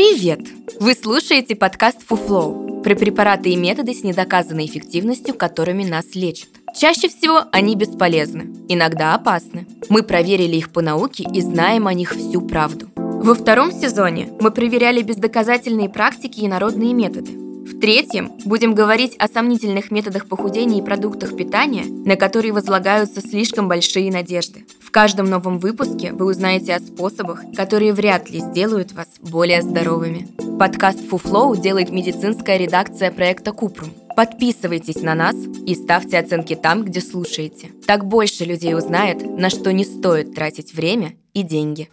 Привет! Вы слушаете подкаст «Фуфлоу» про препараты и методы с недоказанной эффективностью, которыми нас лечат. Чаще всего они бесполезны, иногда опасны. Мы проверили их по науке и знаем о них всю правду. Во втором сезоне мы проверяли бездоказательные практики и народные методы. В третьем будем говорить о сомнительных методах похудения и продуктах питания, на которые возлагаются слишком большие надежды. В каждом новом выпуске вы узнаете о способах, которые вряд ли сделают вас более здоровыми. Подкаст Фуфлоу делает медицинская редакция проекта Купрум. Подписывайтесь на нас и ставьте оценки там, где слушаете. Так больше людей узнает, на что не стоит тратить время и деньги.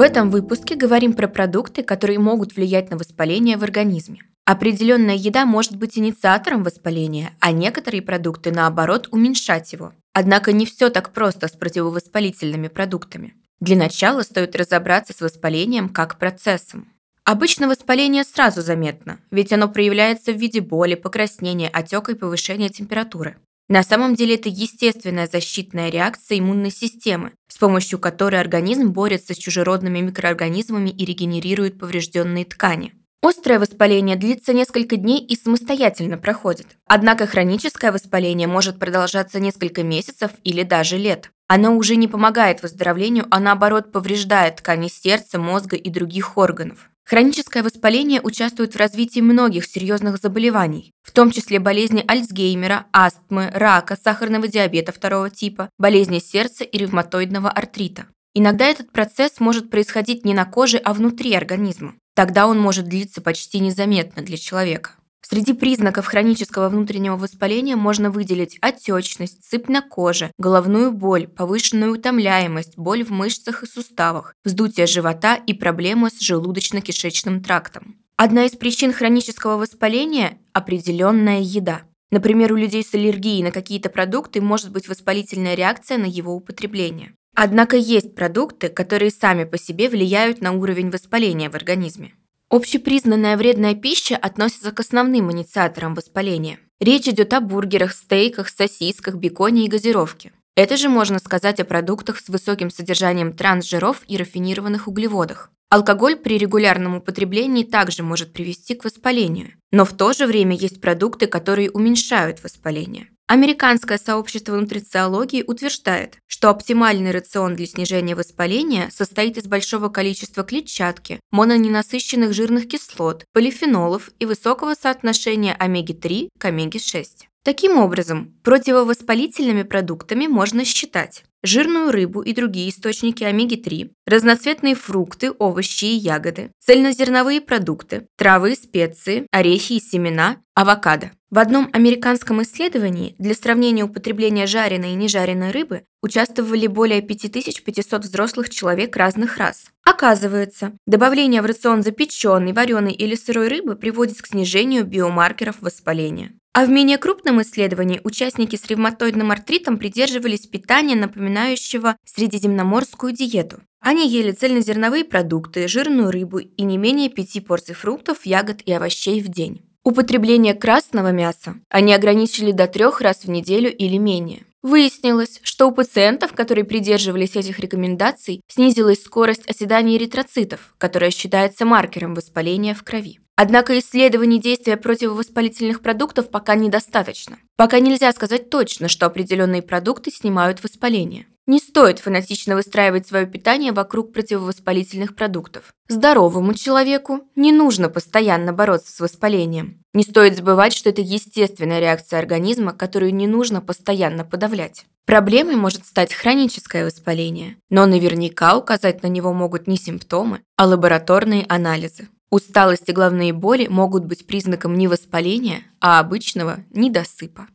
В этом выпуске говорим про продукты, которые могут влиять на воспаление в организме. Определенная еда может быть инициатором воспаления, а некоторые продукты, наоборот, уменьшать его. Однако не все так просто с противовоспалительными продуктами. Для начала стоит разобраться с воспалением как процессом. Обычно воспаление сразу заметно, ведь оно проявляется в виде боли, покраснения, отека и повышения температуры. На самом деле это естественная защитная реакция иммунной системы, с помощью которой организм борется с чужеродными микроорганизмами и регенерирует поврежденные ткани. Острое воспаление длится несколько дней и самостоятельно проходит. Однако хроническое воспаление может продолжаться несколько месяцев или даже лет. Оно уже не помогает выздоровлению, а наоборот повреждает ткани сердца, мозга и других органов. Хроническое воспаление участвует в развитии многих серьезных заболеваний, в том числе болезни Альцгеймера, астмы, рака, сахарного диабета второго типа, болезни сердца и ревматоидного артрита. Иногда этот процесс может происходить не на коже, а внутри организма. Тогда он может длиться почти незаметно для человека. Среди признаков хронического внутреннего воспаления можно выделить отечность, сыпь на коже, головную боль, повышенную утомляемость, боль в мышцах и суставах, вздутие живота и проблемы с желудочно-кишечным трактом. Одна из причин хронического воспаления – определенная еда. Например, у людей с аллергией на какие-то продукты может быть воспалительная реакция на его употребление. Однако есть продукты, которые сами по себе влияют на уровень воспаления в организме. Общепризнанная вредная пища относится к основным инициаторам воспаления. Речь идет о бургерах, стейках, сосисках, беконе и газировке. Это же можно сказать о продуктах с высоким содержанием трансжиров и рафинированных углеводах. Алкоголь при регулярном употреблении также может привести к воспалению, но в то же время есть продукты, которые уменьшают воспаление. Американское сообщество нутрициологии утверждает, что оптимальный рацион для снижения воспаления состоит из большого количества клетчатки, мононенасыщенных жирных кислот, полифенолов и высокого соотношения омеги-3 к омеге-6. Таким образом, противовоспалительными продуктами можно считать жирную рыбу и другие источники омеги-3, разноцветные фрукты, овощи и ягоды, цельнозерновые продукты, травы специи, орехи и семена, авокадо. В одном американском исследовании для сравнения употребления жареной и нежареной рыбы участвовали более 5500 взрослых человек разных рас. Оказывается, добавление в рацион запеченной, вареной или сырой рыбы приводит к снижению биомаркеров воспаления. А в менее крупном исследовании участники с ревматоидным артритом придерживались питания, напоминающего средиземноморскую диету. Они ели цельнозерновые продукты, жирную рыбу и не менее пяти порций фруктов, ягод и овощей в день. Употребление красного мяса они ограничили до трех раз в неделю или менее. Выяснилось, что у пациентов, которые придерживались этих рекомендаций, снизилась скорость оседания эритроцитов, которая считается маркером воспаления в крови. Однако исследований действия противовоспалительных продуктов пока недостаточно. Пока нельзя сказать точно, что определенные продукты снимают воспаление. Не стоит фанатично выстраивать свое питание вокруг противовоспалительных продуктов. Здоровому человеку не нужно постоянно бороться с воспалением. Не стоит забывать, что это естественная реакция организма, которую не нужно постоянно подавлять. Проблемой может стать хроническое воспаление, но наверняка указать на него могут не симптомы, а лабораторные анализы. Усталость и головные боли могут быть признаком не воспаления, а обычного недосыпа.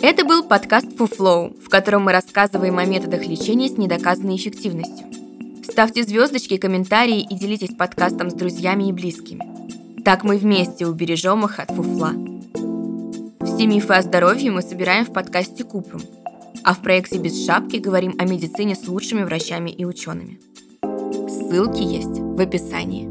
Это был подкаст Фуфлоу, в котором мы рассказываем о методах лечения с недоказанной эффективностью. Ставьте звездочки, комментарии и делитесь подкастом с друзьями и близкими. Так мы вместе убережем их от фуфла. Все мифы о здоровье мы собираем в подкасте Купрум, а в проекте «Без шапки» говорим о медицине с лучшими врачами и учеными. Ссылки есть в описании.